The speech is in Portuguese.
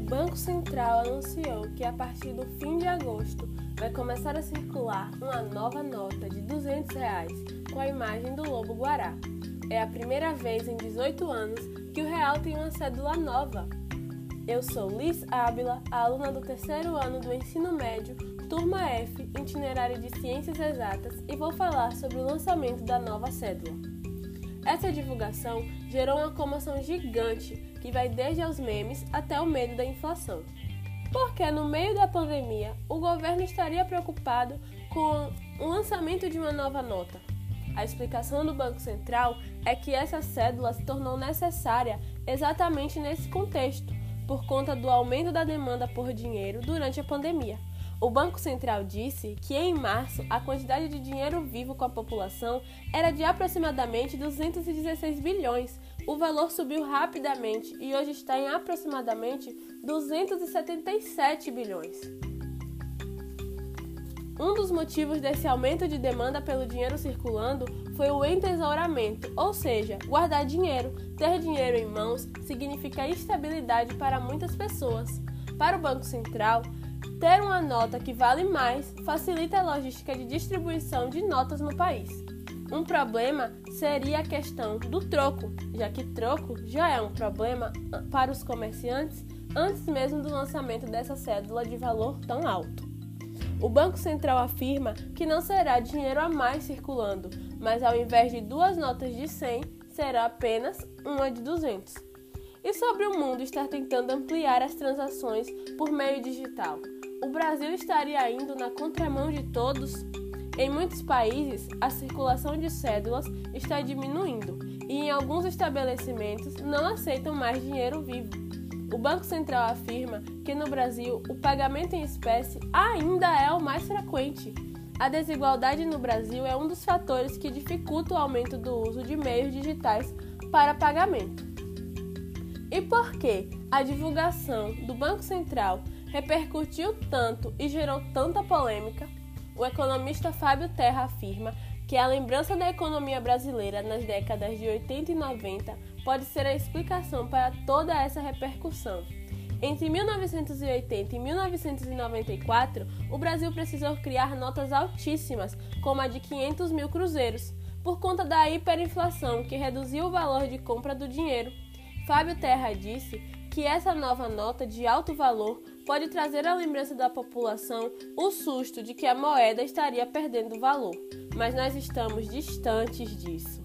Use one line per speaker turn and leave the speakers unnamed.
Banco Central anunciou que a partir do fim de agosto vai começar a circular uma nova nota de 200 reais com a imagem do lobo guará. É a primeira vez em 18 anos que o real tem uma cédula nova. Eu sou Liz Ábila, aluna do terceiro ano do ensino médio, turma F, itinerário de Ciências Exatas, e vou falar sobre o lançamento da nova cédula. Essa divulgação gerou uma comoção gigante que vai desde os memes até o medo da inflação. Porque no meio da pandemia, o governo estaria preocupado com o lançamento de uma nova nota. A explicação do Banco Central é que essa cédula se tornou necessária exatamente nesse contexto, por conta do aumento da demanda por dinheiro durante a pandemia. O Banco Central disse que em março a quantidade de dinheiro vivo com a população era de aproximadamente 216 bilhões. O valor subiu rapidamente e hoje está em aproximadamente 277 bilhões. Um dos motivos desse aumento de demanda pelo dinheiro circulando foi o entesouramento, ou seja, guardar dinheiro. Ter dinheiro em mãos significa estabilidade para muitas pessoas. Para o Banco Central, ter uma nota que vale mais facilita a logística de distribuição de notas no país. Um problema seria a questão do troco, já que troco já é um problema para os comerciantes antes mesmo do lançamento dessa cédula de valor tão alto. O Banco Central afirma que não será dinheiro a mais circulando, mas ao invés de duas notas de 100, será apenas uma de 200. E sobre o mundo estar tentando ampliar as transações por meio digital, o Brasil estaria indo na contramão de todos? Em muitos países, a circulação de cédulas está diminuindo e em alguns estabelecimentos não aceitam mais dinheiro vivo. O Banco Central afirma que no Brasil o pagamento em espécie ainda é o mais frequente. A desigualdade no Brasil é um dos fatores que dificulta o aumento do uso de meios digitais para pagamento. E por que a divulgação do Banco Central repercutiu tanto e gerou tanta polêmica, o economista Fábio Terra afirma que a lembrança da economia brasileira nas décadas de 80 e 90 pode ser a explicação para toda essa repercussão. Entre 1980 e 1994, o Brasil precisou criar notas altíssimas, como a de 500 mil cruzeiros, por conta da hiperinflação que reduziu o valor de compra do dinheiro. Fábio Terra disse que essa nova nota de alto valor pode trazer à lembrança da população o susto de que a moeda estaria perdendo valor, mas nós estamos distantes disso.